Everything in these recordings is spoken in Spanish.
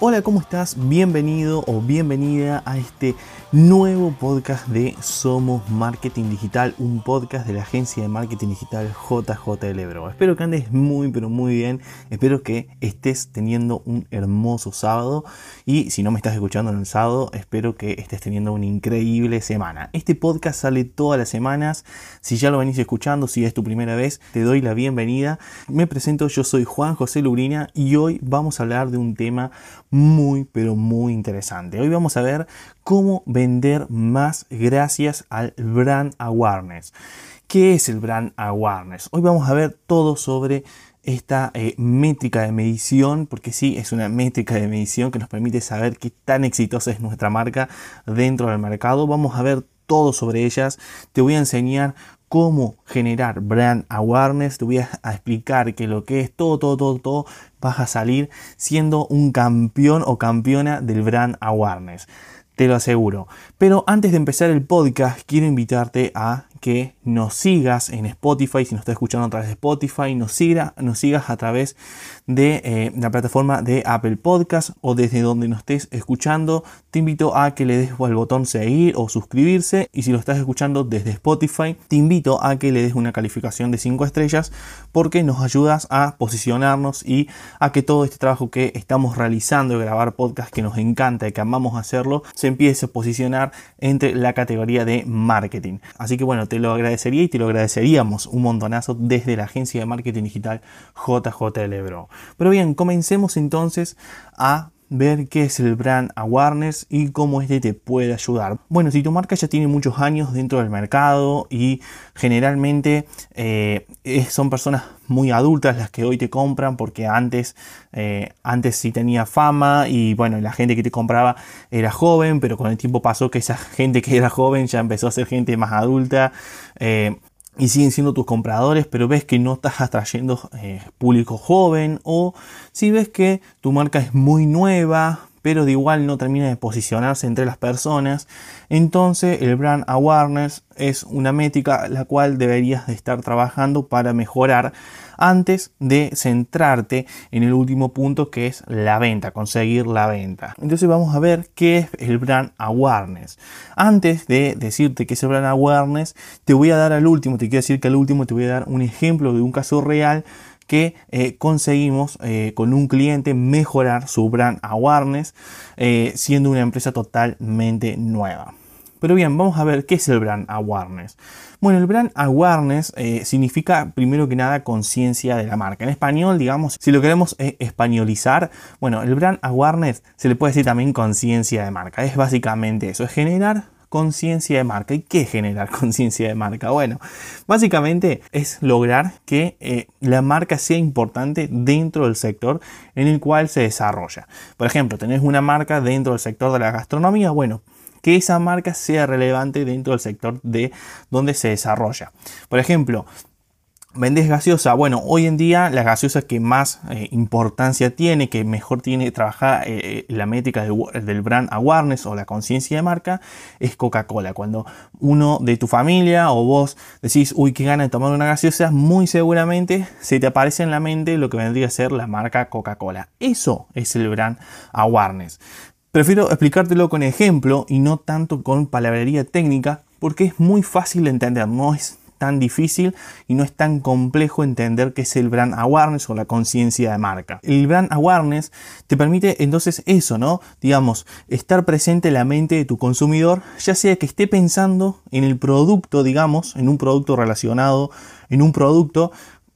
Hola, ¿cómo estás? Bienvenido o bienvenida a este nuevo podcast de Somos Marketing Digital, un podcast de la agencia de marketing digital JJ Lebro. Espero que andes muy pero muy bien, espero que estés teniendo un hermoso sábado y si no me estás escuchando en el sábado, espero que estés teniendo una increíble semana. Este podcast sale todas las semanas, si ya lo venís escuchando, si es tu primera vez, te doy la bienvenida. Me presento, yo soy Juan José Lubrina y hoy vamos a hablar de un tema muy pero muy interesante. Hoy vamos a ver cómo vender más gracias al brand awareness. ¿Qué es el brand awareness? Hoy vamos a ver todo sobre esta eh, métrica de medición, porque sí, es una métrica de medición que nos permite saber qué tan exitosa es nuestra marca dentro del mercado. Vamos a ver todo sobre ellas. Te voy a enseñar cómo generar brand awareness. Te voy a, explicar que lo que es todo, todo, todo, todo, vas a salir siendo un campeón o campeona del brand awareness te lo aseguro. Pero antes de empezar el podcast, quiero invitarte a que nos sigas en Spotify, si nos estás escuchando a través de Spotify, nos, siga, nos sigas a través de eh, la plataforma de Apple Podcast o desde donde nos estés escuchando. Te invito a que le des al botón seguir o suscribirse y si lo estás escuchando desde Spotify, te invito a que le des una calificación de 5 estrellas porque nos ayudas a posicionarnos y a que todo este trabajo que estamos realizando de grabar podcast que nos encanta y que amamos hacerlo, se empiece a posicionar entre la categoría de marketing. Así que bueno, te lo y te lo agradeceríamos un montonazo desde la agencia de marketing digital JJ Lebro. Pero bien, comencemos entonces a ver qué es el brand awareness y cómo este te puede ayudar. Bueno, si tu marca ya tiene muchos años dentro del mercado y generalmente eh, son personas muy adultas las que hoy te compran porque antes, eh, antes sí tenía fama y bueno, la gente que te compraba era joven, pero con el tiempo pasó que esa gente que era joven ya empezó a ser gente más adulta. Eh, y siguen siendo tus compradores, pero ves que no estás atrayendo eh, público joven o si ves que tu marca es muy nueva, pero de igual no termina de posicionarse entre las personas, entonces el brand awareness es una métrica la cual deberías de estar trabajando para mejorar antes de centrarte en el último punto que es la venta, conseguir la venta. Entonces vamos a ver qué es el brand awareness. Antes de decirte qué es el brand awareness, te voy a dar al último, te quiero decir que al último te voy a dar un ejemplo de un caso real que eh, conseguimos eh, con un cliente mejorar su brand awareness eh, siendo una empresa totalmente nueva. Pero bien, vamos a ver qué es el brand awareness. Bueno, el brand awareness eh, significa primero que nada conciencia de la marca. En español, digamos, si lo queremos eh, españolizar, bueno, el brand awareness se le puede decir también conciencia de marca. Es básicamente eso, es generar conciencia de marca. ¿Y qué es generar conciencia de marca? Bueno, básicamente es lograr que eh, la marca sea importante dentro del sector en el cual se desarrolla. Por ejemplo, tenés una marca dentro del sector de la gastronomía, bueno, que esa marca sea relevante dentro del sector de donde se desarrolla. Por ejemplo, vendes gaseosa. Bueno, hoy en día la gaseosa que más eh, importancia tiene, que mejor tiene trabajar eh, la métrica del brand awareness o la conciencia de marca, es Coca-Cola. Cuando uno de tu familia o vos decís, uy, qué gana de tomar una gaseosa, muy seguramente se te aparece en la mente lo que vendría a ser la marca Coca-Cola. Eso es el brand awareness. Prefiero explicártelo con ejemplo y no tanto con palabrería técnica porque es muy fácil de entender, no es tan difícil y no es tan complejo entender qué es el brand awareness o la conciencia de marca. El brand awareness te permite entonces eso, ¿no? Digamos, estar presente en la mente de tu consumidor, ya sea que esté pensando en el producto, digamos, en un producto relacionado, en un producto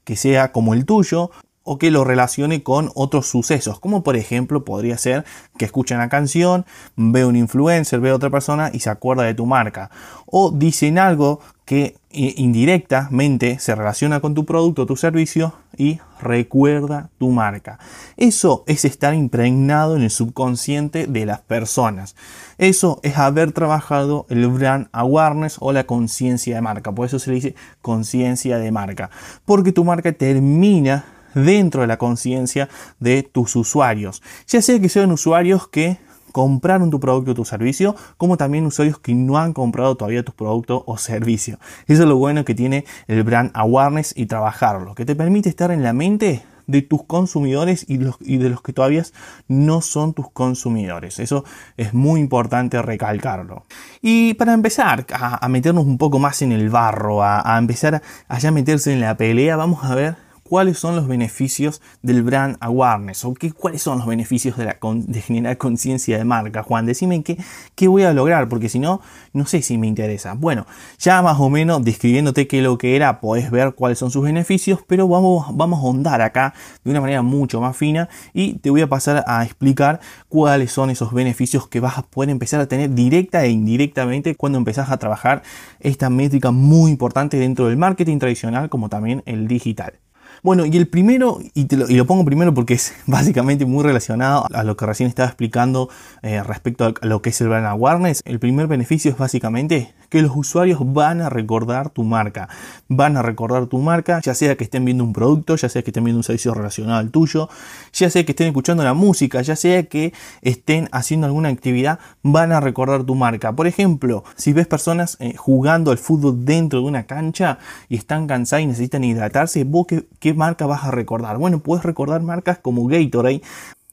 que sea como el tuyo, o que lo relacione con otros sucesos, como por ejemplo podría ser que escuche una canción, ve un influencer, ve a otra persona y se acuerda de tu marca, o dicen algo que indirectamente se relaciona con tu producto tu servicio y recuerda tu marca. Eso es estar impregnado en el subconsciente de las personas. Eso es haber trabajado el brand awareness o la conciencia de marca. Por eso se le dice conciencia de marca. Porque tu marca termina dentro de la conciencia de tus usuarios. Ya sea que sean usuarios que compraron tu producto o tu servicio, como también usuarios que no han comprado todavía tu producto o servicio. Eso es lo bueno que tiene el brand awareness y trabajarlo, que te permite estar en la mente de tus consumidores y, de los que todavía no son tus consumidores. Eso es muy importante recalcarlo. Y para empezar a, meternos un poco más en el barro, a, a empezar a ya meterse en la pelea, vamos a ver cuáles son los beneficios del brand awareness o qué, cuáles son los beneficios de, generar conciencia de marca. Juan, decime qué, qué voy a lograr, porque si no, no sé si me interesa. Bueno, ya más o menos describiéndote qué lo que era, podés ver cuáles son sus beneficios, pero vamos, vamos a ahondar acá de una manera mucho más fina y te voy a pasar a explicar cuáles son esos beneficios que vas a poder empezar a tener directa e indirectamente cuando empezás a trabajar esta métrica muy importante dentro del marketing tradicional como también el digital. Bueno, y el primero, y, lo, pongo primero porque es básicamente muy relacionado a lo que recién estaba explicando eh, respecto a lo que es el brand awareness, el primer beneficio es básicamente que los usuarios van a recordar tu marca. Van a recordar tu marca, ya sea que estén viendo un producto, ya sea que estén viendo un servicio relacionado al tuyo, ya sea que estén escuchando la música, ya sea que estén haciendo alguna actividad, van a recordar tu marca. Por ejemplo, si ves personas eh, jugando al fútbol dentro de una cancha y están cansadas y necesitan hidratarse, vos qué, qué marca vas a recordar? Bueno, puedes recordar marcas como Gatorade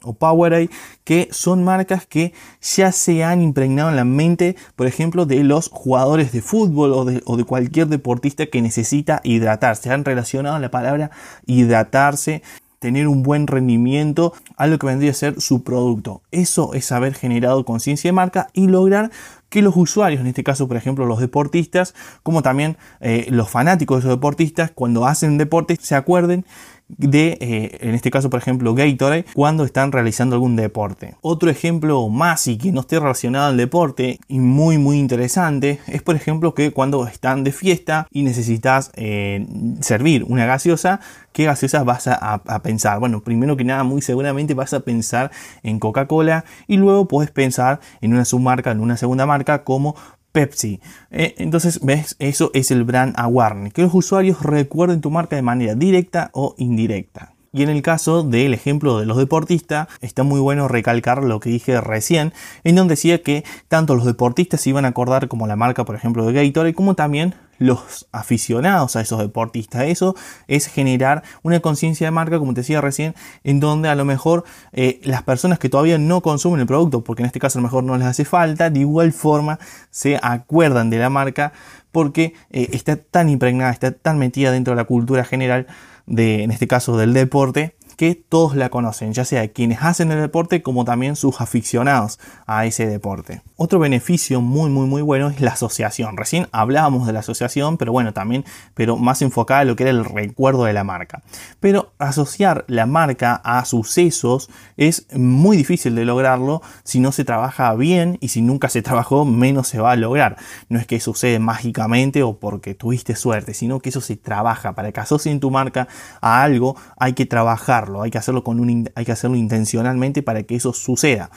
o Powerade, que son marcas que ya se han impregnado en la mente, por ejemplo, de los jugadores de fútbol o de, o de cualquier deportista que necesita hidratarse. Han relacionado la palabra hidratarse tener un buen rendimiento a lo que vendría a ser su producto. Eso es haber generado conciencia de marca y lograr que los usuarios, en este caso por ejemplo los deportistas, como también eh, los fanáticos de esos deportistas, cuando hacen deporte se acuerden de, eh, en este caso por ejemplo Gatorade, cuando están realizando algún deporte. Otro ejemplo más y que no esté relacionado al deporte y muy muy interesante es por ejemplo que cuando están de fiesta y necesitas eh, servir una gaseosa, ¿qué gaseosa vas a, pensar? Bueno, primero que nada muy seguramente vas a pensar en Coca-Cola y luego puedes pensar en una submarca, en una segunda marca como Pepsi. Eh, entonces, ves, eso es el brand awareness, que los usuarios recuerden tu marca de manera directa o indirecta. Y en el caso del ejemplo de los deportistas, está muy bueno recalcar lo que dije recién, en donde decía que tanto los deportistas se iban a acordar como la marca, por ejemplo, de Gatorade, como también los aficionados a esos deportistas. Eso es generar una conciencia de marca, como te decía recién, en donde a lo mejor eh, las personas que todavía no consumen el producto, porque en este caso a lo mejor no les hace falta, de igual forma se acuerdan de la marca porque eh, está tan impregnada, está tan metida dentro de la cultura general de, en este caso, del deporte, que todos la conocen, ya sea quienes hacen el deporte como también sus aficionados a ese deporte. Otro beneficio muy muy muy bueno es la asociación. Recién hablábamos de la asociación, pero bueno, también pero más enfocada en lo que era el recuerdo de la marca. Pero asociar la marca a sucesos es muy difícil de lograrlo si no se trabaja bien y si nunca se trabajó menos se va a lograr. No es que sucede mágicamente o porque tuviste suerte, sino que eso se trabaja. Para que asocien tu marca a algo hay que trabajar hay que hacerlo, con un, hay que hacerlo intencionalmente para que eso suceda.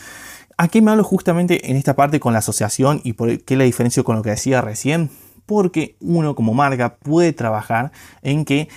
Aquí me hablo justamente en esta parte con la asociación y por qué la diferencio con lo que decía recién? Porque uno como marca puede trabajar en que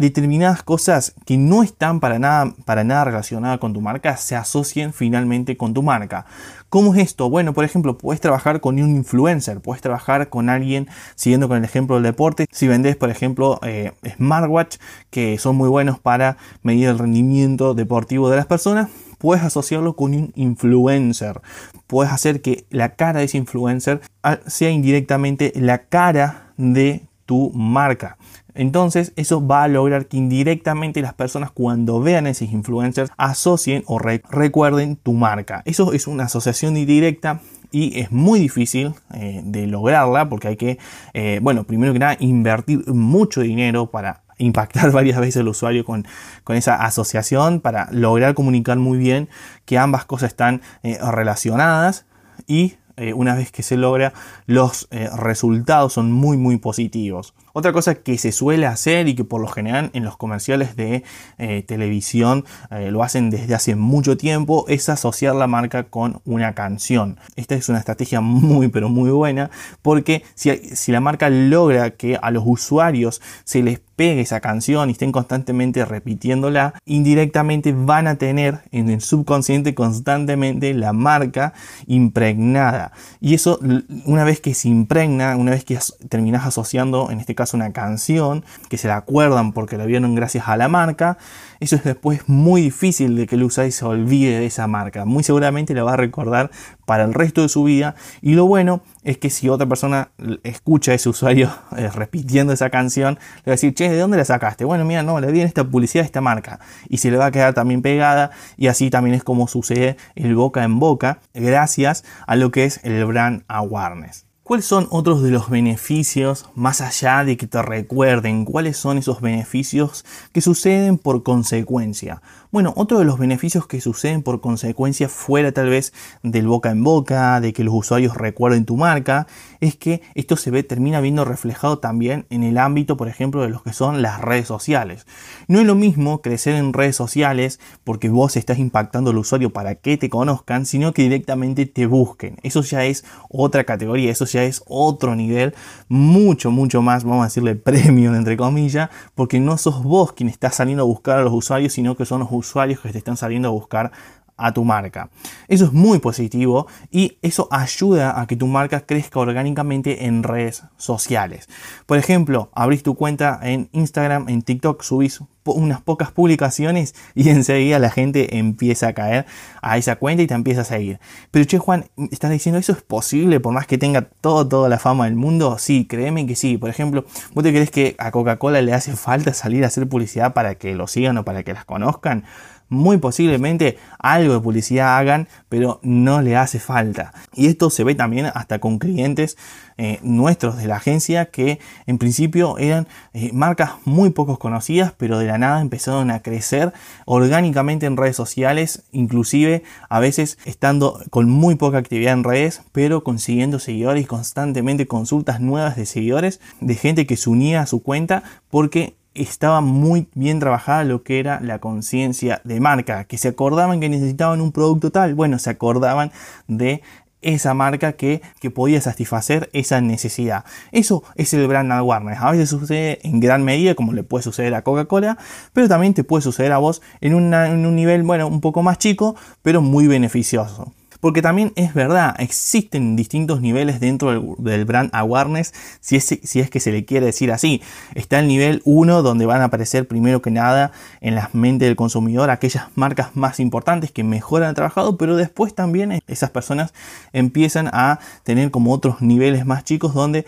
determinadas cosas que no están para nada, para nada relacionadas con tu marca se asocien finalmente con tu marca. ¿Cómo es esto? Bueno, por ejemplo, puedes trabajar con un influencer, puedes trabajar con alguien, siguiendo con el ejemplo del deporte, si vendes, por ejemplo, eh, smartwatch, que son muy buenos para medir el rendimiento deportivo de las personas, puedes asociarlo con un influencer. Puedes hacer que la cara de ese influencer ah, sea indirectamente la cara de tu marca. Entonces eso va a lograr que indirectamente las personas cuando vean a esos influencers asocien o recuerden tu marca. Eso es una asociación indirecta y es muy difícil eh, de lograrla porque hay que, eh, bueno, primero que nada invertir mucho dinero para impactar varias veces al usuario con, con, esa asociación para lograr comunicar muy bien que ambas cosas están eh, relacionadas y eh, una vez que se logra, los eh, resultados son muy muy positivos. Otra cosa que se suele hacer y que por lo general en los comerciales de eh, televisión lo hacen desde hace mucho tiempo es asociar la marca con una canción. Esta es una estrategia muy pero muy buena porque si, si la marca logra que a los usuarios se les pegue esa canción y estén constantemente repitiéndola, indirectamente van a tener en el subconsciente constantemente la marca impregnada. Y eso, una vez que se impregna, una vez que terminas asociando, en este una canción, que se la acuerdan porque la vieron gracias a la marca, eso es después muy difícil de que el usuario se olvide de esa marca. Muy seguramente la va a recordar para el resto de su vida. Y lo bueno es que si otra persona escucha a ese usuario eh, repitiendo esa canción, le va a decir, che, ¿de dónde la sacaste? Bueno, mira, no, le di en esta publicidad de esta marca. Y se le va a quedar también pegada. Y así también es como sucede el boca en boca, gracias a lo que es el brand awareness. ¿Cuáles son otros de los beneficios más allá de que te recuerden? ¿Cuáles son esos beneficios que suceden por consecuencia? Bueno, otro de los beneficios que suceden por consecuencia fuera tal vez del boca en boca, de que los usuarios recuerden tu marca, es que esto se ve, termina viendo reflejado también en el ámbito, por ejemplo, de los que son las redes sociales. No es lo mismo crecer en redes sociales porque vos estás impactando al usuario para que te conozcan, sino que directamente te busquen. Eso ya es otra categoría, eso ya es otro nivel, mucho, mucho más, vamos a decirle premium, entre comillas, porque no sos vos quien está saliendo a buscar a los usuarios, sino que son los usuarios que te están saliendo a buscar a tu marca. Eso es muy positivo y eso ayuda a que tu marca crezca orgánicamente en redes sociales. Por ejemplo, abrís tu cuenta en Instagram, en TikTok, subís unas pocas publicaciones y enseguida la gente empieza a caer a esa cuenta y te empieza a seguir. Pero che Juan, ¿estás diciendo eso es posible por más que tenga todo, toda la fama del mundo? Sí, créeme que sí. Por ejemplo, ¿vos te crees que a Coca-Cola le hace falta salir a hacer publicidad para que lo sigan o para que las conozcan? Muy posiblemente algo de publicidad hagan, pero no le hace falta. Y esto se ve también hasta con clientes eh, nuestros de la agencia que en principio eran eh, marcas muy pocos conocidas, pero de la nada empezaron a crecer orgánicamente en redes sociales, inclusive a veces estando con muy poca actividad en redes, pero consiguiendo seguidores y constantemente consultas nuevas de seguidores, de gente que se unía a su cuenta porque estaba muy bien trabajada lo que era la conciencia de marca, que se acordaban que necesitaban un producto tal, bueno, se acordaban de esa marca que, podía satisfacer esa necesidad. Eso es el brand awareness. A veces sucede en gran medida, como le puede suceder a Coca-Cola, pero también te puede suceder a vos en, en un nivel, bueno, un poco más chico, pero muy beneficioso. Porque también es verdad, existen distintos niveles dentro del, brand awareness, si es, si es que se le quiere decir así. Está el nivel 1, donde van a aparecer primero que nada en la mente del consumidor aquellas marcas más importantes que mejor han trabajado, pero después también esas personas empiezan a tener como otros niveles más chicos donde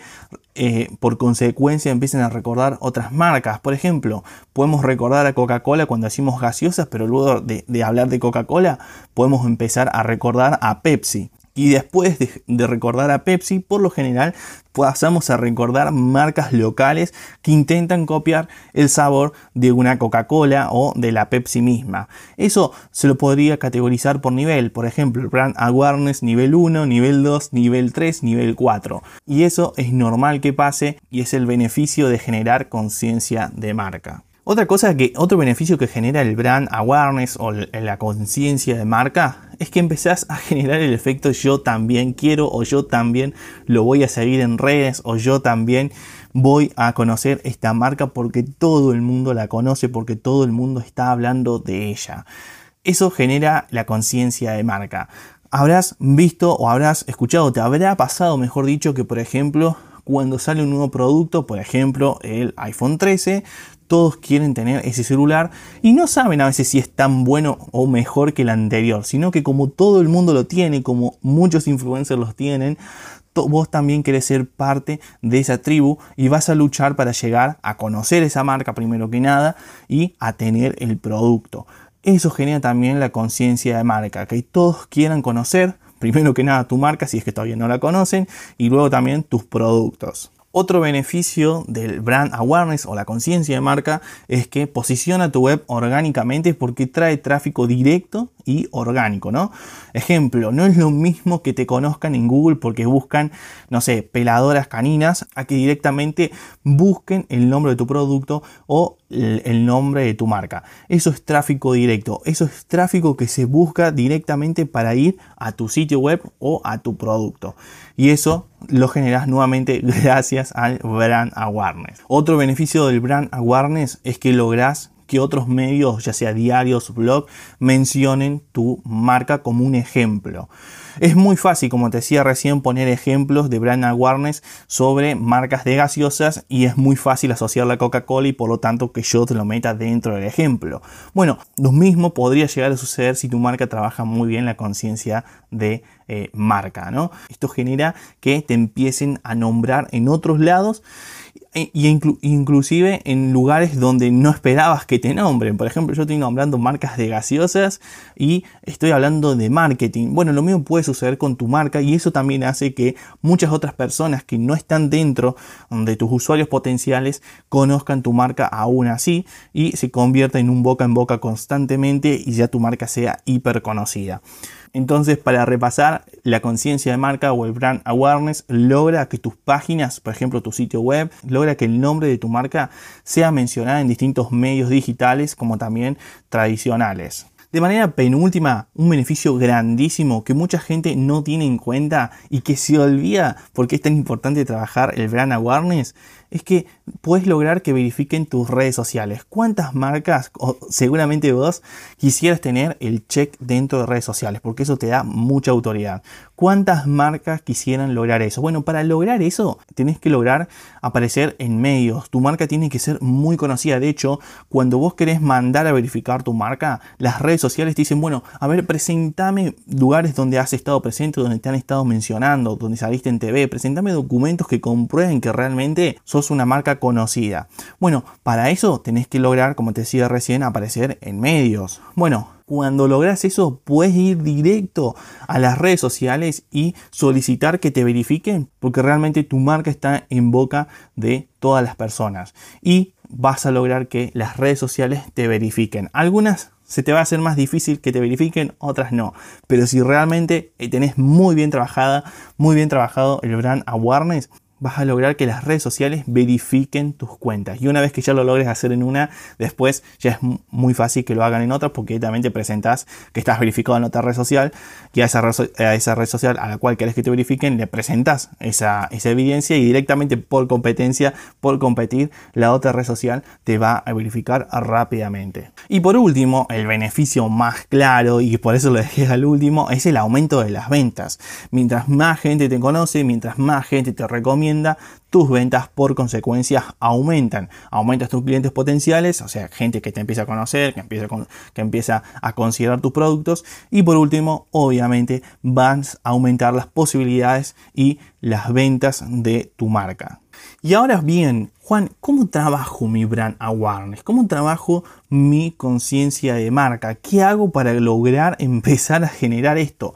eh, por consecuencia empiecen a recordar otras marcas. Por ejemplo, podemos recordar a Coca-Cola cuando decimos gaseosas, pero luego de hablar de Coca-Cola podemos empezar a recordar a Pepsi. Y después de, recordar a Pepsi, por lo general pasamos a recordar marcas locales que intentan copiar el sabor de una Coca-Cola o de la Pepsi misma. Eso se lo podría categorizar por nivel, por ejemplo, el brand awareness nivel 1, nivel 2, nivel 3, nivel 4. Y eso es normal que pase y es el beneficio de generar conciencia de marca. Otra cosa que, otro beneficio que genera el brand awareness o la conciencia de marca es que empezás a generar el efecto yo también quiero o yo también lo voy a seguir en redes o yo también voy a conocer esta marca porque todo el mundo la conoce, porque todo el mundo está hablando de ella. Eso genera la conciencia de marca. Habrás visto o habrás escuchado, te habrá pasado, mejor dicho, que por ejemplo, cuando sale un nuevo producto, por ejemplo el iPhone 13, todos quieren tener ese celular y no saben a veces si es tan bueno o mejor que el anterior, sino que como todo el mundo lo tiene, como muchos influencers los tienen, vos también querés ser parte de esa tribu y vas a luchar para llegar a conocer esa marca primero que nada y a tener el producto. Eso genera también la conciencia de marca, que todos quieran conocer primero que nada tu marca si es que todavía no la conocen y luego también tus productos. Otro beneficio del brand awareness o la conciencia de marca es que posiciona tu web orgánicamente porque trae tráfico directo y orgánico, ¿no? Ejemplo, no es lo mismo que te conozcan en Google porque buscan, no sé, peladoras caninas, a que directamente busquen el nombre de tu producto o el nombre de tu marca. Eso es tráfico directo, eso es tráfico que se busca directamente para ir a tu sitio web o a tu producto. Y eso lo generas nuevamente gracias al brand awareness. Otro beneficio del brand awareness es que logras que otros medios, ya sea diarios, blog, mencionen tu marca como un ejemplo. Es muy fácil, como te decía recién, poner ejemplos de brand awareness sobre marcas de gaseosas y es muy fácil asociar la Coca-Cola y por lo tanto que yo te lo meta dentro del ejemplo. Bueno, lo mismo podría llegar a suceder si tu marca trabaja muy bien la conciencia de eh, marca, ¿no? Esto genera que te empiecen a nombrar en otros lados e, inclusive en lugares donde no esperabas que te nombren. Por ejemplo, yo estoy nombrando marcas de gaseosas y estoy hablando de marketing. Bueno, lo mismo puede suceder con tu marca y eso también hace que muchas otras personas que no están dentro de tus usuarios potenciales conozcan tu marca aún así y se convierta en un boca en boca constantemente y ya tu marca sea hiper conocida. Entonces, para repasar, la conciencia de marca o el brand awareness logra que tus páginas, por ejemplo tu sitio web, logra que el nombre de tu marca sea mencionado en distintos medios digitales como también tradicionales. De manera penúltima, un beneficio grandísimo que mucha gente no tiene en cuenta y que se olvida porque es tan importante trabajar el brand awareness es que puedes lograr que verifiquen tus redes sociales. ¿Cuántas marcas, o seguramente vos, quisieras tener el check dentro de redes sociales? Porque eso te da mucha autoridad. ¿Cuántas marcas quisieran lograr eso? Bueno, para lograr eso, tenés que lograr aparecer en medios. Tu marca tiene que ser muy conocida. De hecho, cuando vos querés mandar a verificar tu marca, las redes sociales te dicen, bueno, a ver, presentame lugares donde has estado presente, donde te han estado mencionando, donde saliste en TV, presentame documentos que comprueben que realmente sos una marca conocida. Bueno, para eso tenés que lograr, como te decía recién, aparecer en medios. Bueno, cuando logras eso, puedes ir directo a las redes sociales y solicitar que te verifiquen, porque realmente tu marca está en boca de todas las personas. Y vas a lograr que las redes sociales te verifiquen. Algunas se te va a hacer más difícil que te verifiquen, otras no. Pero si realmente tenés muy bien trabajada, muy bien trabajado el brand awareness, vas a lograr que las redes sociales verifiquen tus cuentas. Y una vez que ya lo logres hacer en una, después ya es muy fácil que lo hagan en otras porque también te presentas que estás verificado en otra red social y a esa, red, social a la cual querés que te verifiquen le presentas esa, esa evidencia y directamente por competencia, por competir, la otra red social te va a verificar rápidamente. Y por último, el beneficio más claro y por eso lo dejé al último es el aumento de las ventas. Mientras más gente te conoce, mientras más gente te recomienda, tus ventas por consecuencia aumentan. Aumentas tus clientes potenciales, o sea, gente que te empieza a conocer, que empieza, que empieza a considerar tus productos. Y por último, obviamente, vas a aumentar las posibilidades y las ventas de tu marca. Y ahora bien, Juan, ¿cómo trabajo mi brand awareness? ¿Cómo trabajo mi conciencia de marca? ¿Qué hago para lograr empezar a generar esto?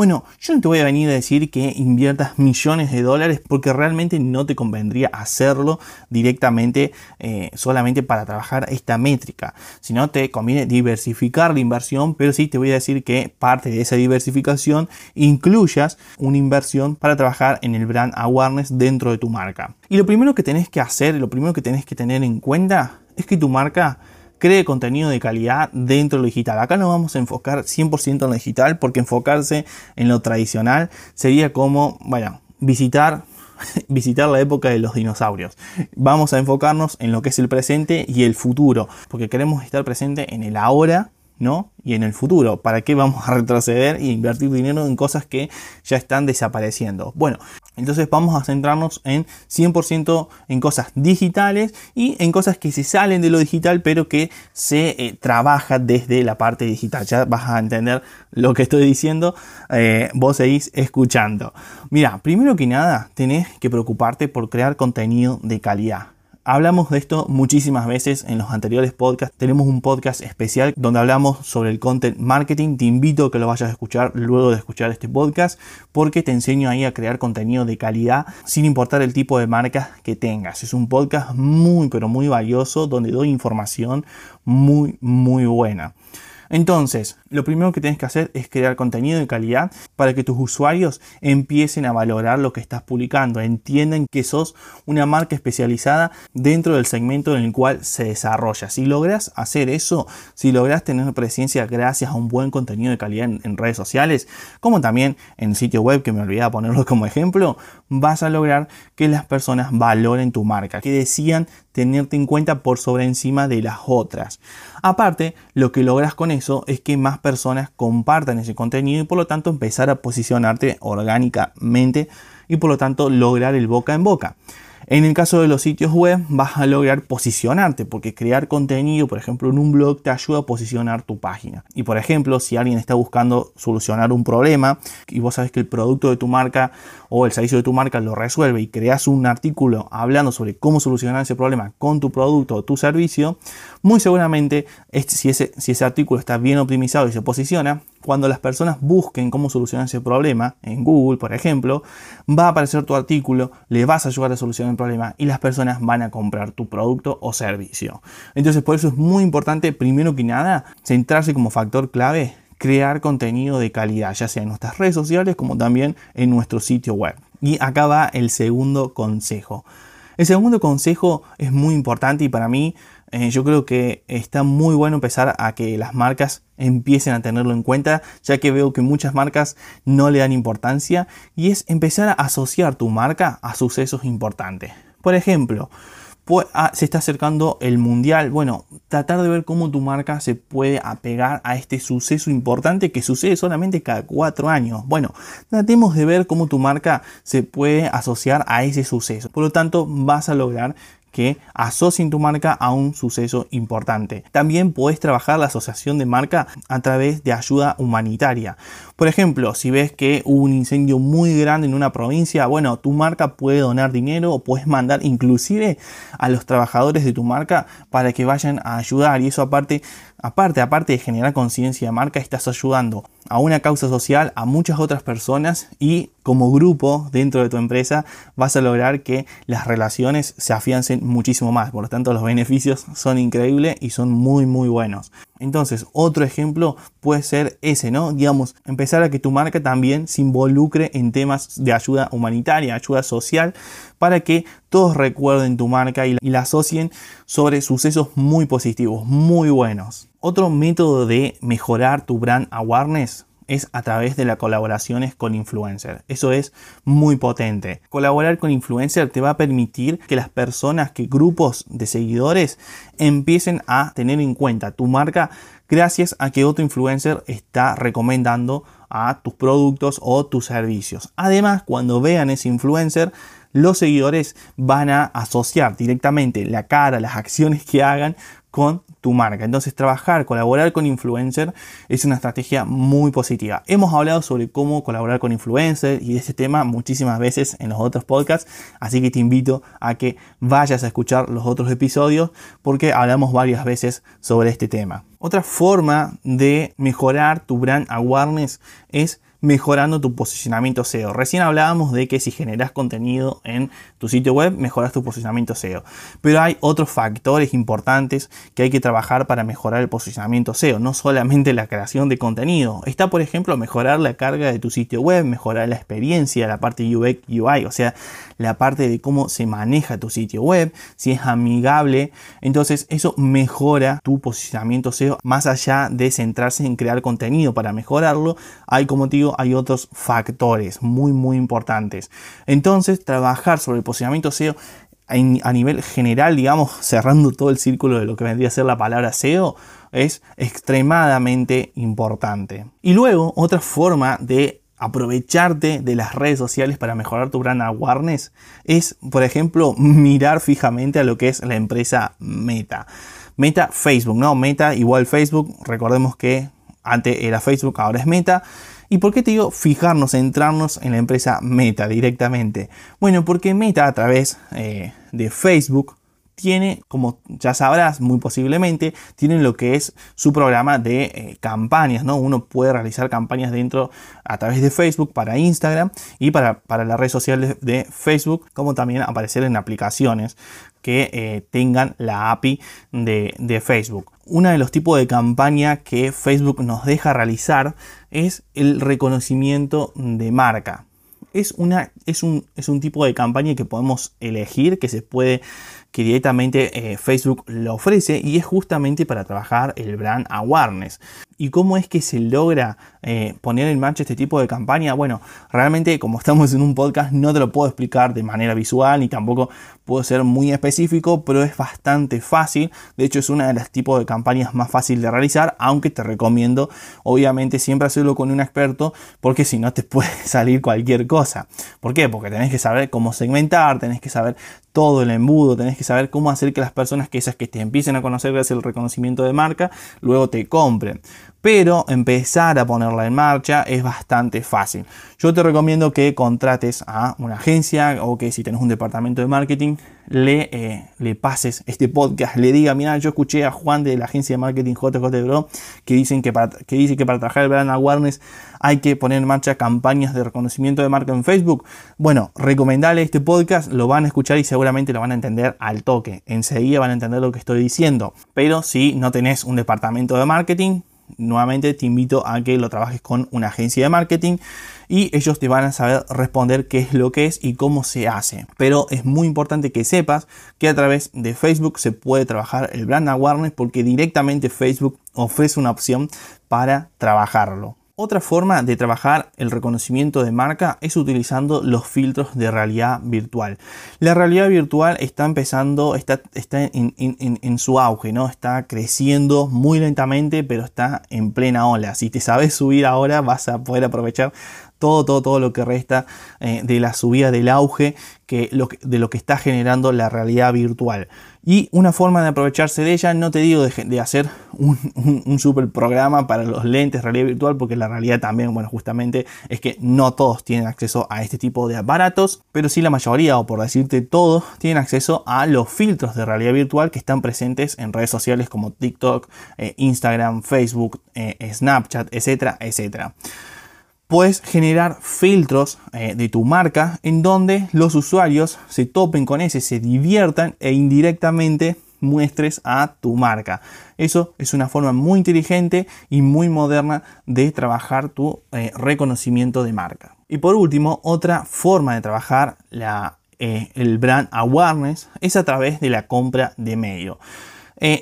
Bueno, yo no te voy a venir a decir que inviertas millones de dólares porque realmente no te convendría hacerlo directamente eh, solamente para trabajar esta métrica, sino te conviene diversificar la inversión, pero sí te voy a decir que parte de esa diversificación incluyas una inversión para trabajar en el brand awareness dentro de tu marca. Y lo primero que tenés que hacer, lo primero que tenés que tener en cuenta es que tu marca cree contenido de calidad dentro de lo digital. Acá nos vamos a enfocar 100% en lo digital porque enfocarse en lo tradicional sería como, vaya, visitar visitar la época de los dinosaurios. Vamos a enfocarnos en lo que es el presente y el futuro, porque queremos estar presente en el ahora ¿no? Y en el futuro, ¿para qué vamos a retroceder e invertir dinero en cosas que ya están desapareciendo? Bueno, entonces vamos a centrarnos en 100% en cosas digitales y en cosas que se salen de lo digital, pero que se eh, trabaja desde la parte digital. Ya vas a entender lo que estoy diciendo, eh, vos seguís escuchando. Mira, primero que nada, tenés que preocuparte por crear contenido de calidad Hablamos de esto muchísimas veces en los anteriores podcasts. Tenemos un podcast especial donde hablamos sobre el content marketing. Te invito a que lo vayas a escuchar luego de escuchar este podcast porque te enseño ahí a crear contenido de calidad sin importar el tipo de marca que tengas. Es un podcast muy pero muy valioso donde doy información muy muy buena. Entonces, lo primero que tienes que hacer es crear contenido de calidad para que tus usuarios empiecen a valorar lo que estás publicando, entiendan que sos una marca especializada dentro del segmento en el cual se desarrolla. Si logras hacer eso, si logras tener presencia gracias a un buen contenido de calidad en, redes sociales, como también en sitio web, que me olvidaba ponerlo como ejemplo, vas a lograr que las personas valoren tu marca, que decían tenerte en cuenta por sobre encima de las otras. Aparte, lo que logras con eso es que más personas compartan ese contenido y por lo tanto empezar a posicionarte orgánicamente y por lo tanto lograr el boca en boca. En el caso de los sitios web vas a lograr posicionarte porque crear contenido, por ejemplo, en un blog te ayuda a posicionar tu página. Y por ejemplo, si alguien está buscando solucionar un problema y vos sabes que el producto de tu marca o el servicio de tu marca lo resuelve y creas un artículo hablando sobre cómo solucionar ese problema con tu producto o tu servicio, muy seguramente si ese, si ese artículo está bien optimizado y se posiciona, cuando las personas busquen cómo solucionar ese problema en Google, por ejemplo, va a aparecer tu artículo, le vas a ayudar a solucionar el problema y las personas van a comprar tu producto o servicio. Entonces, por eso es muy importante, primero que nada, centrarse como factor clave, crear contenido de calidad, ya sea en nuestras redes sociales como también en nuestro sitio web. Y acá va el segundo consejo. El segundo consejo es muy importante y para mí eh, yo creo que está muy bueno empezar a que las marcas empiecen a tenerlo en cuenta, ya que veo que muchas marcas no le dan importancia y es empezar a asociar tu marca a sucesos importantes. Por ejemplo, ah, se está acercando el mundial. Bueno, tratar de ver cómo tu marca se puede apegar a este suceso importante que sucede solamente cada cuatro años. Bueno, tratemos de ver cómo tu marca se puede asociar a ese suceso. Por lo tanto, vas a lograr que asocien tu marca a un suceso importante. También puedes trabajar la asociación de marca a través de ayuda humanitaria. Por ejemplo, si ves que hubo un incendio muy grande en una provincia, bueno, tu marca puede donar dinero o puedes mandar inclusive a los trabajadores de tu marca para que vayan a ayudar y eso aparte Aparte, aparte de generar conciencia de marca, estás ayudando a una causa social, a muchas otras personas y como grupo dentro de tu empresa vas a lograr que las relaciones se afiancen muchísimo más. Por lo tanto, los beneficios son increíbles y son muy, muy buenos. Entonces, otro ejemplo puede ser ese, ¿no? Digamos, empezar a que tu marca también se involucre en temas de ayuda humanitaria, ayuda social, para que todos recuerden tu marca y la asocien sobre sucesos muy positivos, muy buenos. Otro método de mejorar tu brand awareness es a través de las colaboraciones con influencers. Eso es muy potente. Colaborar con influencers te va a permitir que las personas, que grupos de seguidores empiecen a tener en cuenta tu marca gracias a que otro influencer está recomendando a tus productos o tus servicios. Además, cuando vean ese influencer, los seguidores van a asociar directamente la cara, las acciones que hagan con tu marca. Entonces trabajar, colaborar con influencer es una estrategia muy positiva. Hemos hablado sobre cómo colaborar con influencer y de este tema muchísimas veces en los otros podcasts, así que te invito a que vayas a escuchar los otros episodios porque hablamos varias veces sobre este tema. Otra forma de mejorar tu brand awareness es mejorando tu posicionamiento SEO. Recién hablábamos de que si generas contenido en tu sitio web, mejoras tu posicionamiento SEO. Pero hay otros factores importantes que hay que trabajar para mejorar el posicionamiento SEO, no solamente la creación de contenido. Está, por ejemplo, mejorar la carga de tu sitio web, mejorar la experiencia, la parte UX, UI, o sea, la parte de cómo se maneja tu sitio web, si es amigable. Entonces, eso mejora tu posicionamiento SEO más allá de centrarse en crear contenido para mejorarlo. Hay, como te digo, hay otros factores muy muy importantes. Entonces, trabajar sobre el posicionamiento SEO a nivel general, digamos, cerrando todo el círculo de lo que vendría a ser la palabra SEO, es extremadamente importante. Y luego, otra forma de aprovecharte de las redes sociales para mejorar tu brand awareness es, por ejemplo, mirar fijamente a lo que es la empresa Meta. Meta Facebook, ¿no? Meta igual Facebook, recordemos que antes era Facebook, ahora es Meta. ¿Y por qué te digo fijarnos, centrarnos en la empresa Meta directamente? Bueno, porque Meta a través eh, de Facebook tiene, como ya sabrás muy posiblemente, tienen lo que es su programa de eh, campañas, ¿no? Uno puede realizar campañas dentro a través de Facebook para Instagram y para, para las redes sociales de Facebook, como también aparecer en aplicaciones que eh, tengan la API de, Facebook. Uno de los tipos de campaña que Facebook nos deja realizar es el reconocimiento de marca es, una, es, un, es un tipo de campaña que podemos elegir, que se puede, que directamente eh, Facebook lo ofrece y es justamente para trabajar el brand awareness. ¿Y cómo es que se logra eh, poner en marcha este tipo de campaña? Bueno, realmente como estamos en un podcast no te lo puedo explicar de manera visual ni tampoco puedo ser muy específico, pero es bastante fácil. De hecho es una de las tipos de campañas más fácil de realizar, aunque te recomiendo obviamente siempre hacerlo con un experto porque si no te puede salir cualquier cosa. ¿Por qué? Porque tenés que saber cómo segmentar, tenés que saber todo el embudo, tenés que saber cómo hacer que las personas que esas que te empiecen a conocer gracias al reconocimiento de marca, luego te compren pero empezar a ponerla en marcha es bastante fácil. Yo te recomiendo que contrates a una agencia o que si tenés un departamento de marketing le, eh, le pases este podcast, le diga, mira, yo escuché a Juan de la agencia de marketing JJ Bro que, dicen que, para, que dice que para trabajar el brand awareness hay que poner en marcha campañas de reconocimiento de marca en Facebook. Bueno, recomendale este podcast, lo van a escuchar y seguramente lo van a entender al toque. Enseguida van a entender lo que estoy diciendo. Pero si no tenés un departamento de marketing, nuevamente te invito a que lo trabajes con una agencia de marketing y ellos te van a saber responder qué es lo que es y cómo se hace. Pero es muy importante que sepas que a través de Facebook se puede trabajar el brand awareness porque directamente Facebook ofrece una opción para trabajarlo. Otra forma de trabajar el reconocimiento de marca es utilizando los filtros de realidad virtual. La realidad virtual está empezando, está, en, en, su auge, ¿no? Está creciendo muy lentamente, pero está en plena ola. Si te sabes subir ahora, vas a poder aprovechar todo, todo, todo lo que resta eh, de la subida del auge que, de lo que está generando la realidad virtual. Y una forma de aprovecharse de ella, no te digo de, hacer un, super programa para los lentes realidad virtual, porque la realidad también, bueno, justamente es que no todos tienen acceso a este tipo de aparatos, pero sí la mayoría, o por decirte todos, tienen acceso a los filtros de realidad virtual que están presentes en redes sociales como TikTok, eh, Instagram, Facebook, eh, Snapchat, etcétera, etcétera puedes generar filtros eh, de tu marca en donde los usuarios se topen con ese, se diviertan e indirectamente muestres a tu marca. Eso es una forma muy inteligente y muy moderna de trabajar tu eh, reconocimiento de marca. Y por último, otra forma de trabajar la, eh, el brand awareness es a través de la compra de medio.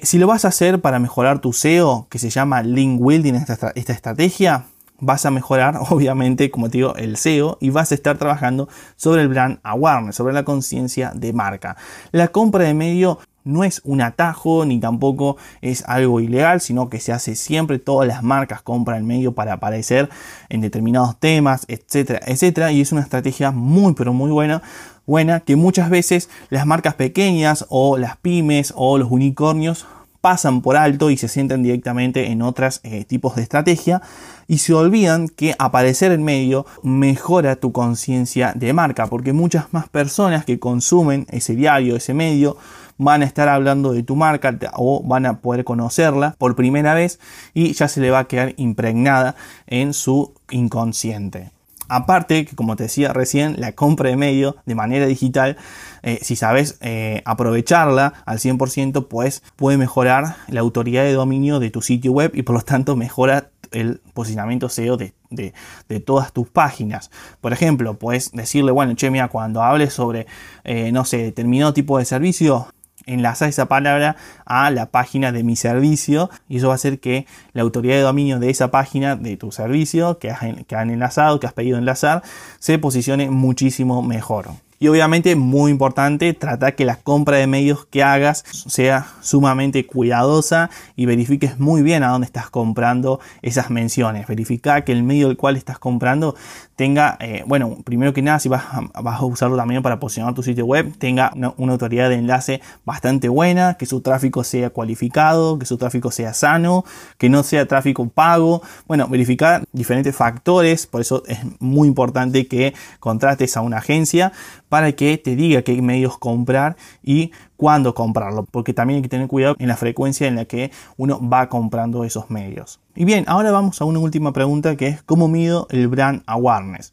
si lo vas a hacer para mejorar tu SEO, que se llama link building, esta, esta estrategia, vas a mejorar, obviamente, como te digo, el SEO y vas a estar trabajando sobre el brand awareness, sobre la conciencia de marca. La compra de medio no es un atajo ni tampoco es algo ilegal, sino que se hace siempre, todas las marcas compran medio para aparecer en determinados temas, etcétera, etcétera, y es una estrategia muy pero muy buena buena que muchas veces las marcas pequeñas o las pymes o los unicornios pasan por alto y se sienten directamente en otros eh, tipos de estrategia y se olvidan que aparecer en medio mejora tu conciencia de marca porque muchas más personas que consumen ese diario, ese medio, van a estar hablando de tu marca o van a poder conocerla por primera vez y ya se le va a quedar impregnada en su inconsciente. Aparte, que como te decía recién, la compra de medio de manera digital, eh, si sabes eh, aprovecharla al 100%, pues puede mejorar la autoridad de dominio de tu sitio web y por lo tanto mejora el posicionamiento SEO de, todas tus páginas. Por ejemplo, puedes decirle, bueno, che, mira, cuando hables sobre, eh, no sé, determinado tipo de servicio, enlaza esa palabra a la página de mi servicio y eso va a hacer que la autoridad de dominio de esa página de tu servicio que, que han enlazado, que has pedido enlazar, se posicione muchísimo mejor. Y obviamente, muy importante, trata que la compra de medios que hagas sea sumamente cuidadosa y verifiques muy bien a dónde estás comprando esas menciones. Verifica que el medio del cual estás comprando tenga, eh, bueno, primero que nada, si vas a, vas a, usarlo también para posicionar tu sitio web, tenga una, una, autoridad de enlace bastante buena, que su tráfico sea cualificado, que su tráfico sea sano, que no sea tráfico pago. Bueno, verificar diferentes factores, por eso es muy importante que contrates a una agencia para que te diga qué medios comprar y cuándo comprarlo, porque también hay que tener cuidado en la frecuencia en la que uno va comprando esos medios. Y bien, ahora vamos a una última pregunta que es ¿cómo mido el brand awareness?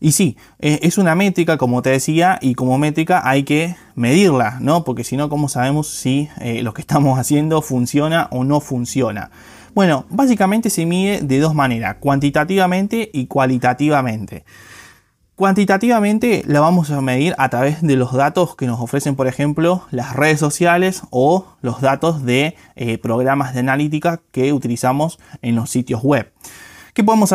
Y sí, eh, es una métrica, como te decía, y como métrica hay que medirla, ¿no? Porque si no, ¿cómo sabemos si eh, lo que estamos haciendo funciona o no funciona? Bueno, básicamente se mide de dos maneras, cuantitativamente y cualitativamente. Cuantitativamente la vamos a medir a través de los datos que nos ofrecen, por ejemplo, las redes sociales o los datos de eh, programas de analítica que utilizamos en los sitios web. ¿Qué podemos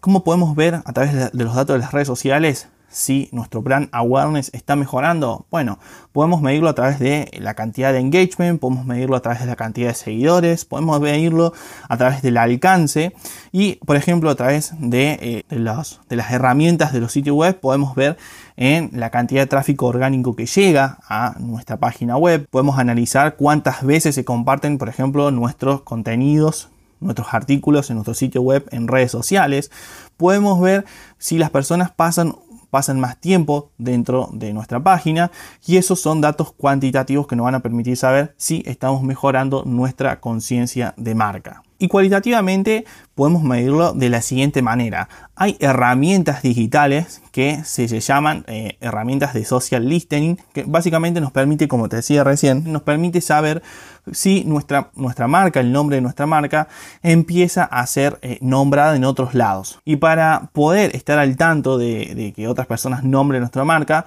¿Cómo podemos ver a través de los datos de las redes sociales si nuestro brand awareness está mejorando? Bueno, podemos medirlo a través de la cantidad de engagement, podemos medirlo a través de la cantidad de seguidores, podemos medirlo a través del alcance y, por ejemplo, a través de, eh, de, las herramientas de los sitios web podemos ver en la cantidad de tráfico orgánico que llega a nuestra página web. Podemos analizar cuántas veces se comparten, por ejemplo, nuestros contenidos nuestros artículos en nuestro sitio web, en redes sociales, podemos ver si las personas pasan pasan más tiempo dentro de nuestra página y esos son datos cuantitativos que nos van a permitir saber si estamos mejorando nuestra conciencia de marca. Y cualitativamente podemos medirlo de la siguiente manera. Hay herramientas digitales que se llaman eh, herramientas de social listening, que básicamente nos permite, como te decía recién, nos permite saber si nuestra, nuestra marca, el nombre de nuestra marca, empieza a ser eh, nombrada en otros lados. Y para poder estar al tanto de, de que otras personas nombren nuestra marca,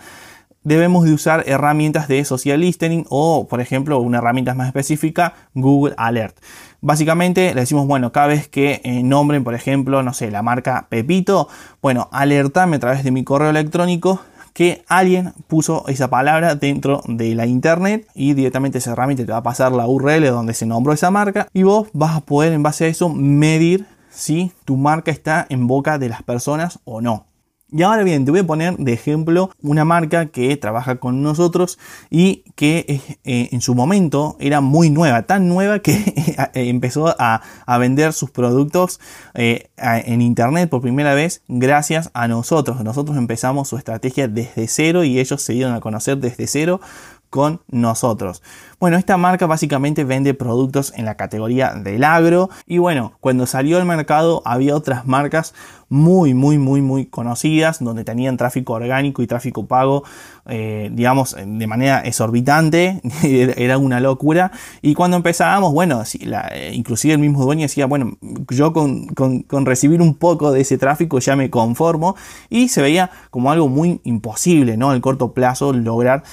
debemos de usar herramientas de social listening o, por ejemplo, una herramienta más específica, Google Alert. Básicamente le decimos, bueno, cada vez que eh, nombren, por ejemplo, no sé, la marca Pepito, bueno, alertame a través de mi correo electrónico que alguien puso esa palabra dentro de la internet y directamente esa herramienta te va a pasar la URL donde se nombró esa marca y vos vas a poder en base a eso medir si tu marca está en boca de las personas o no. Y ahora bien, te voy a poner de ejemplo una marca que trabaja con nosotros y que eh, en su momento era muy nueva, tan nueva que empezó a, vender sus productos eh, en internet por primera vez gracias a nosotros. Nosotros empezamos su estrategia desde cero y ellos se dieron a conocer desde cero con nosotros. Bueno, esta marca básicamente vende productos en la categoría del agro y bueno, cuando salió al mercado había otras marcas muy, muy, muy, muy conocidas donde tenían tráfico orgánico y tráfico pago, eh, digamos, de manera exorbitante, era una locura y cuando empezábamos, bueno, eh, inclusive el mismo dueño decía, bueno, yo con, con recibir un poco de ese tráfico ya me conformo y se veía como algo muy imposible, ¿no? Al corto plazo lograr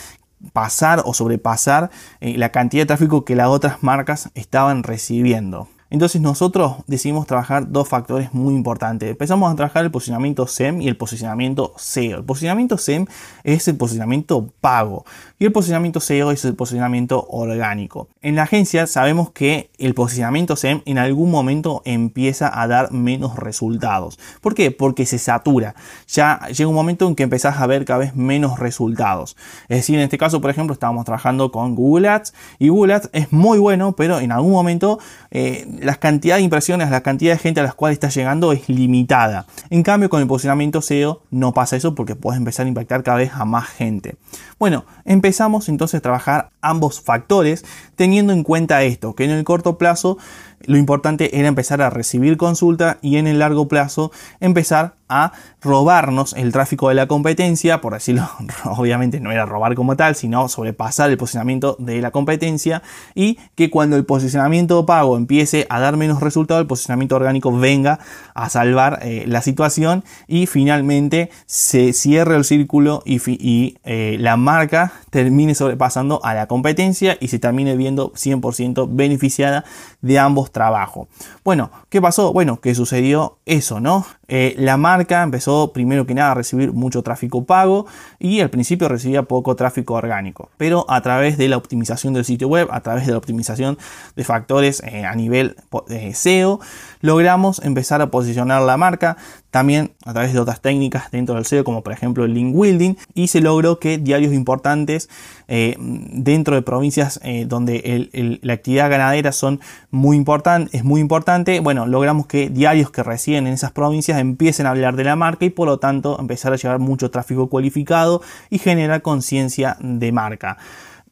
pasar o sobrepasar eh, la cantidad de tráfico que las otras marcas estaban recibiendo. Entonces nosotros decidimos trabajar dos factores muy importantes. Empezamos a trabajar el posicionamiento SEM y el posicionamiento SEO. El posicionamiento SEM es el posicionamiento pago y el posicionamiento SEO es el posicionamiento orgánico. En la agencia sabemos que el posicionamiento SEM en algún momento empieza a dar menos resultados. ¿Por qué? Porque se satura. Ya llega un momento en que empezás a ver cada vez menos resultados. Es decir, en este caso, por ejemplo, estábamos trabajando con Google Ads y Google Ads es muy bueno, pero en algún momento eh, la cantidad de impresiones, la cantidad de gente a las cuales está llegando es limitada. En cambio, con el posicionamiento SEO no pasa eso porque puedes empezar a impactar cada vez a más gente. Bueno, empezamos entonces a trabajar ambos factores teniendo en cuenta esto, que en el corto plazo lo importante era empezar a recibir consulta y en el largo plazo empezar a robarnos el tráfico de la competencia, por decirlo, obviamente no era robar como tal, sino sobrepasar el posicionamiento de la competencia y que cuando el posicionamiento pago empiece a dar menos resultado, el posicionamiento orgánico venga a salvar eh, la situación y finalmente se cierre el círculo y, eh, la marca termine sobrepasando a la competencia y se termine viendo 100% beneficiada de ambos trabajos. Bueno, ¿qué pasó? Bueno, que sucedió eso, ¿no? Eh, la marca empezó primero que nada a recibir mucho tráfico pago y al principio recibía poco tráfico orgánico, pero a través de la optimización del sitio web, a través de la optimización de factores eh, a nivel eh, SEO, logramos empezar a posicionar la marca también a través de otras técnicas dentro del SEO como por ejemplo el link building y se logró que diarios importantes dentro de provincias donde la actividad ganadera son muy importantes es muy importante bueno logramos que diarios que residen en esas provincias empiecen a hablar de la marca y por lo tanto empezar a llevar mucho tráfico cualificado y generar conciencia de marca.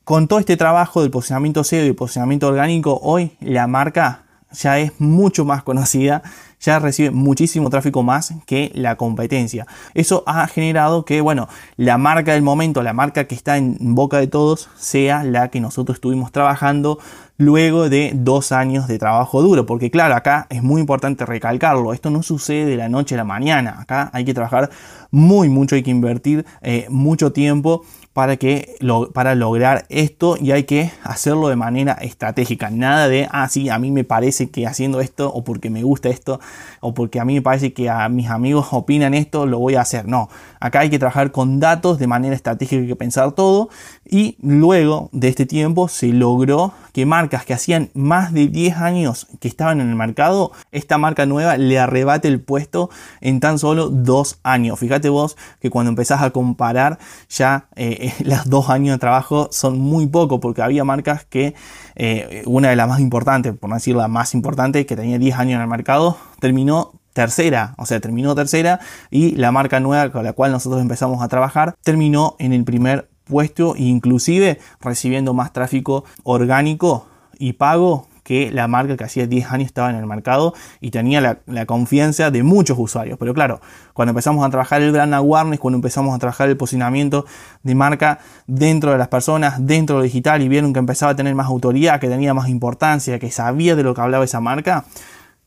con todo este trabajo del posicionamiento SEO y posicionamiento orgánico, hoy la marca ya es mucho más conocida, ya recibe muchísimo tráfico más que la competencia. Eso ha generado que, bueno, la marca del momento, la marca que está en boca de todos, sea la que nosotros estuvimos trabajando luego de dos años de trabajo duro. Porque claro, acá es muy importante recalcarlo, esto no sucede de la noche a la mañana, acá hay que trabajar muy mucho, hay que invertir eh, mucho tiempo para, que, para lograr esto y hay que hacerlo de manera estratégica. Nada de, ah, sí, a mí me parece que haciendo esto o porque me gusta esto o porque a mí me parece que a mis amigos opinan esto, lo voy a hacer. No, acá hay que trabajar con datos de manera estratégica, hay que pensar todo y luego de este tiempo se logró que marcas que hacían más de 10 años que estaban en el mercado, esta marca nueva le arrebate el puesto en tan solo dos años. Fíjate vos que cuando empezás a comparar ya eh, los dos años de trabajo son muy poco porque había marcas que eh, una de las más importantes, por no decir la más importante, que tenía 10 años en el mercado, terminó tercera, o sea, terminó tercera y la marca nueva con la cual nosotros empezamos a trabajar terminó en el primer puesto inclusive recibiendo más tráfico orgánico y pago que la marca que hacía 10 años estaba en el mercado y tenía la, confianza de muchos usuarios. Pero claro, cuando empezamos a trabajar el brand awareness, cuando empezamos a trabajar el posicionamiento de marca dentro de las personas, dentro de lo digital y vieron que empezaba a tener más autoridad, que tenía más importancia, que sabía de lo que hablaba esa marca,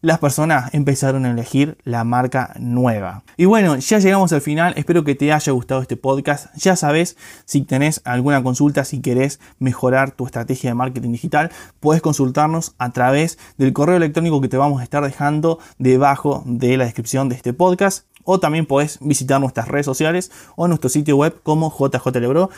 las personas empezaron a elegir la marca nueva. Y bueno, ya llegamos al final, espero que te haya gustado este podcast. Ya sabes, si tenés alguna consulta, si querés mejorar tu estrategia de marketing digital, puedes consultarnos a través del correo electrónico que te vamos a estar dejando debajo de la descripción de este podcast o también puedes visitar nuestras redes sociales o nuestro sitio web como jjlebro.info.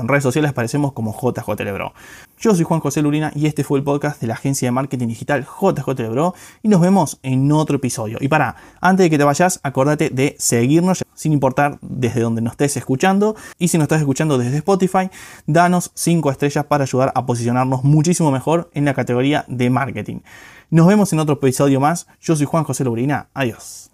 En redes sociales aparecemos como jjlebro. Yo soy Juan José Lurina y este fue el podcast de la agencia de marketing digital JJLebro y nos vemos en otro episodio. Y para, antes de que te vayas, acordate de seguirnos sin importar desde donde nos estés escuchando y si nos estás escuchando desde Spotify, danos 5 estrellas para ayudar a posicionarnos muchísimo mejor en la categoría de marketing. Nos vemos en otro episodio más. Yo soy Juan José Lurina. Adiós.